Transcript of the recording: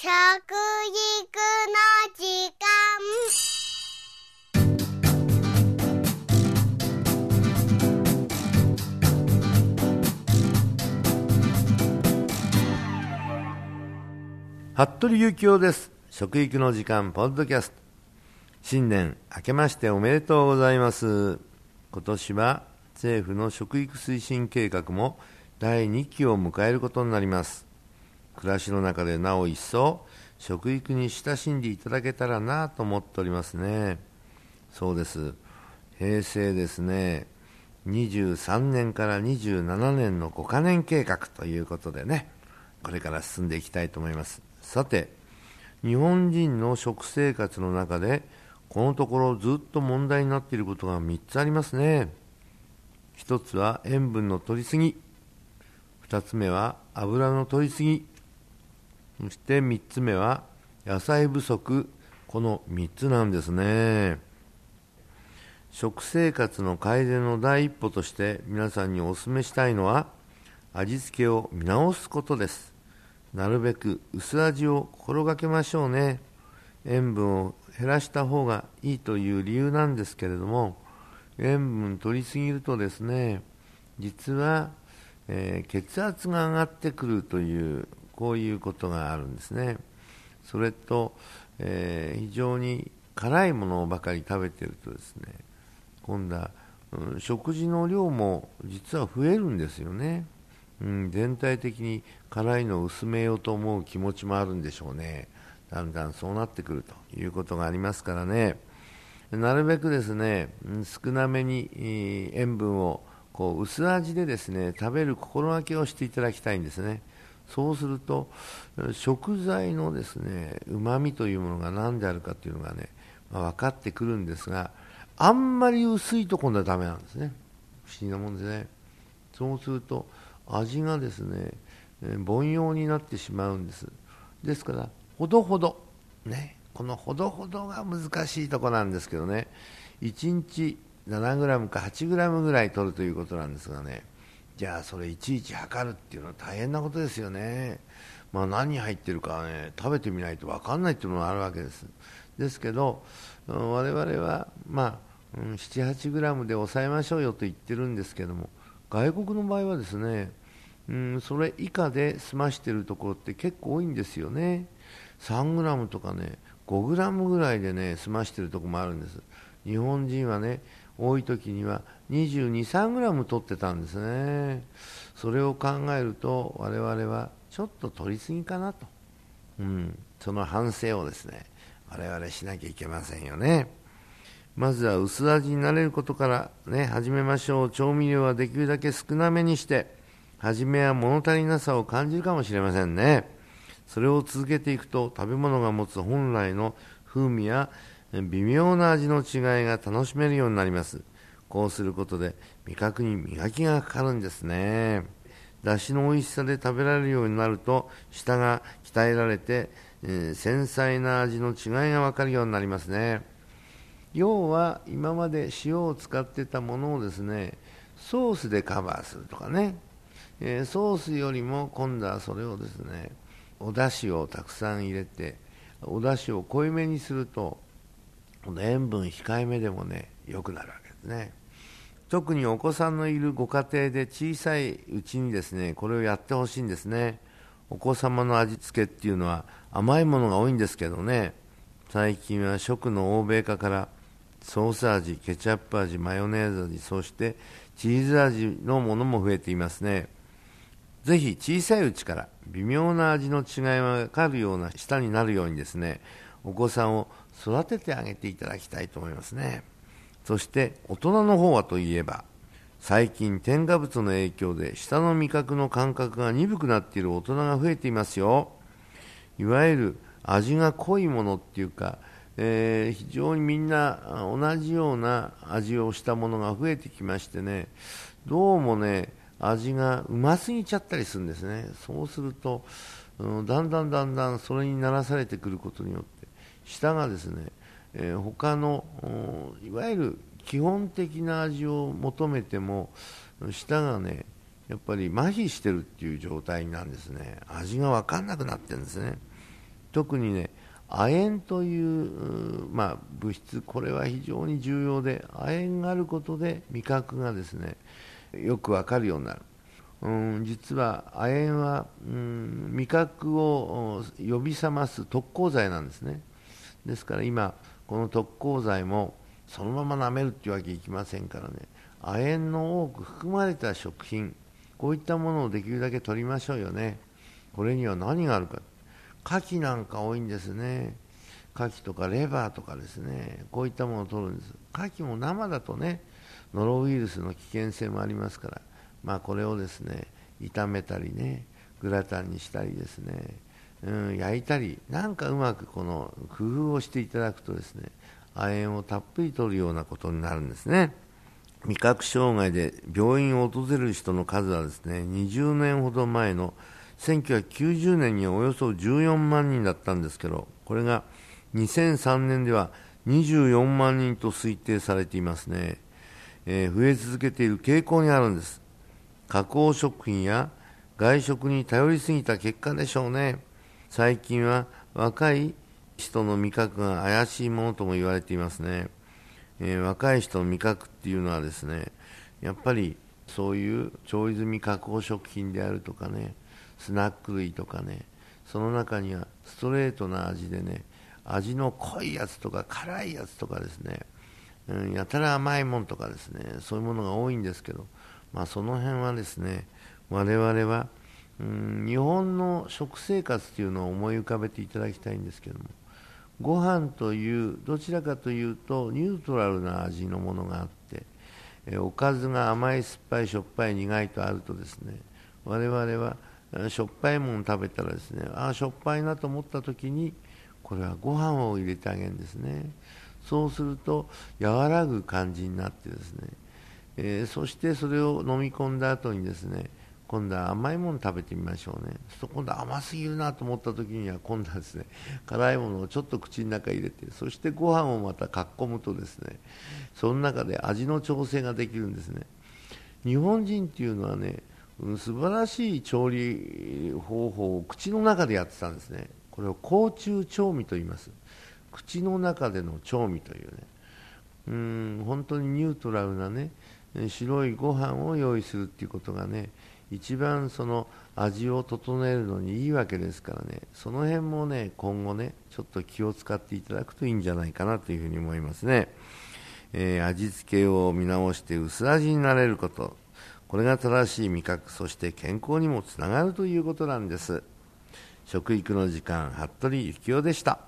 食育の時間。服部幸男です。食育の時間ポッドキャスト。新年明けましておめでとうございます。今年は政府の食育推進計画も第2期を迎えることになります。暮らしの中でなお一層食育に親しんでいただけたらなと思っておりますね。そうです。平成ですね。23年から27年の5カ年計画ということでねこれから進んでいきたいと思います。さて日本人の食生活の中でこのところずっと問題になっていることが3つありますね。1つは塩分の摂りすぎ。2つ目は油の摂りすぎ。そして3つ目は野菜不足。この3つなんですね。食生活の改善の第一歩として皆さんにお勧めしたいのは味付けを見直すことです。なるべく薄味を心がけましょうね。塩分を減らした方がいいという理由なんですけれども塩分取りすぎるとですね実は、えー、血圧が上がってくるというこういうことがあるんですね。それと、えー、非常に辛いものばかり食べてるとですね今度は、うん、食事の量も実は増えるんですよね。うん、全体的に辛いのを薄めようと思う気持ちもあるんでしょうね、だんだんそうなってくるということがありますからね、なるべくですね少なめに塩分をこう薄味でですね食べる心がけをしていただきたいんですね。そうすると食材のですね旨味というものが何であるかというのがね、まあ、分かってくるんですがあんまり薄いと今度はダメなんですね。不思議なもんでね。そうすると味がですね、凡庸になってしまうんです。ですからほどほどねこのほどほどが難しいとこなんですけどね。1日 7g か 8g ぐらい取るということなんですがね。じゃあそれいちいち測るっていうのは大変なことですよねまあ、何入ってるかね食べてみないと分かんないっていうのがあるわけですですけど我々はまあ、うん、78g で抑えましょうよと言ってるんですけども外国の場合はですね、うん、それ以下で済ましてるところって結構多いんですよね。3グラムとかね、5グラムぐらいでね、済ましてるところもあるんです。日本人はね、多い時には22、3グラム取ってたんですね。それを考えると、我々はちょっと取りすぎかなと。うん、その反省をですね、我々しなきゃいけませんよね。まずは薄味になれることからね、始めましょう。調味料はできるだけ少なめにして、初めは物足りなさを感じるかもしれませんね。それを続けていくと、食べ物が持つ本来の風味や微妙な味の違いが楽しめるようになります。こうすることで味覚に磨きがかかるんですね。だしの美味しさで食べられるようになると、舌が鍛えられて、えー、繊細な味の違いがわかるようになりますね。要は今まで塩を使ってたものをですねソースでカバーするとかね、えー、ソースよりも今度はそれをですねお出汁をたくさん入れてお出汁を濃いめにするとこの塩分控えめでもね良くなるわけですね。特にお子さんのいるご家庭で小さいうちにですねこれをやってほしいんですね。お子様の味付けっていうのは甘いものが多いんですけどね。最近は食の欧米化からソース味、ケチャップ味、マヨネーズ味、そしてチーズ味のものも増えていますね。ぜひ小さいうちから微妙な味の違いがわかるような舌になるようにですね、お子さんを育ててあげていただきたいと思いますね。そして大人の方はといえば、最近添加物の影響で舌の味覚の感覚が鈍くなっている大人が増えていますよ。いわゆる味が濃いものっていうか、えー、非常にみんな同じような味をしたものが増えてきましてねどうもね味がうますぎちゃったりするんですねそうすると、うん、だんだんだんだんそれにならされてくることによって舌がですね、えー、他のいわゆる基本的な味を求めても舌がねやっぱり麻痺してるっていう状態なんですね。味が分かんなくなってるんですね。特にね亜鉛という、まあ、物質これは非常に重要で亜鉛があることで味覚がですねよくわかるようになる、うん、実は亜鉛は、うん、味覚を呼び覚ます特効剤なんですね。ですから今この特効剤もそのまま舐めるっていうわけにいきませんからね。亜鉛の多く含まれた食品こういったものをできるだけ取りましょうよね。これには何があるか。牡蠣なんか多いんですね。牡蠣とかレバーとかですね。こういったものを取るんです。牡蠣も生だとねノロウイルスの危険性もありますから。まあこれをですね炒めたりねグラタンにしたりですね、うん、焼いたりなんかうまくこの工夫をしていただくとですね亜鉛をたっぷり取るようなことになるんですね。味覚障害で病院を訪れる人の数はですね20年ほど前の1990年におよそ14万人だったんですけどこれが2003年では24万人と推定されていますね、えー、増え続けている傾向にあるんです。加工食品や外食に頼りすぎた結果でしょうね。最近は若い人の味覚が怪しいものとも言われていますね、えー、若い人の味覚っていうのはですねやっぱりそういう調理済み加工食品であるとかねスナック類とかねその中にはストレートな味でね味の濃いやつとか辛いやつとかですね、うん、やたら甘いもんとかですねそういうものが多いんですけど、まあ、その辺はですね我々は、うん、日本の食生活というのを思い浮かべていただきたいんですけどもご飯というどちらかというとニュートラルな味のものがあってえおかずが甘い酸っぱいしょっぱい苦いとあるとですね我々はしょっぱいもの食べたらですねああしょっぱいなと思った時にこれはご飯を入れてあげるんですね。そうすると和らぐ感じになってですね、えー、そしてそれを飲み込んだ後にですね今度は甘いもの食べてみましょうね。そ今度は甘すぎるなと思った時には今度はですね辛いものをちょっと口の中に入れてそしてご飯をまたかっこむとですねその中で味の調整ができるんですね。日本人っていうのはね素晴らしい調理方法を口の中でやってたんですね。これを甲虫調味と言います。口の中での調味というね。うん本当にニュートラルなね白いご飯を用意するっていうことがね一番その味を整えるのにいいわけですからね。その辺もね今後ねちょっと気を使っていただくといいんじゃないかなというふうに思いますね、えー、味付けを見直して薄味になれること。これが正しい味覚そして健康にもつながるということなんです。食育の時間服部幸男でした。